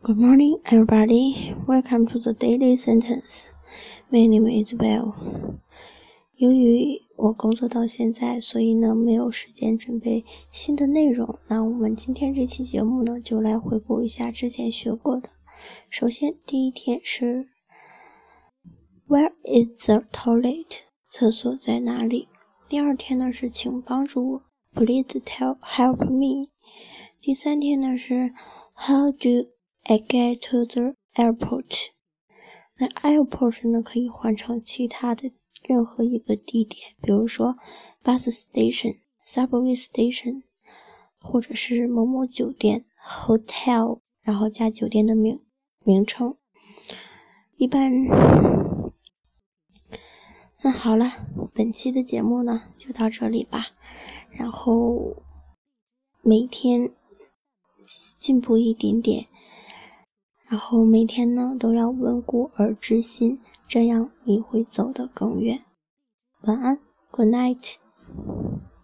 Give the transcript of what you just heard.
Good morning, everybody. Welcome to the daily sentence. My name is Bell. 由于我工作到现在，所以呢没有时间准备新的内容。那我们今天这期节目呢，就来回顾一下之前学过的。首先，第一天是 Where is the toilet？厕所在哪里？第二天呢是请帮助我，Please tell help me。第三天呢是 How do I get to the airport？那 airport 呢可以换成其他的任何一个地点，比如说 bus station、subway station，或者是某某酒店 hotel，然后加酒店的名名称。一般，那好了，本期的节目呢就到这里吧。然后每天进步一点点。然后每天呢都要温故而知新，这样你会走得更远。晚安，Good night。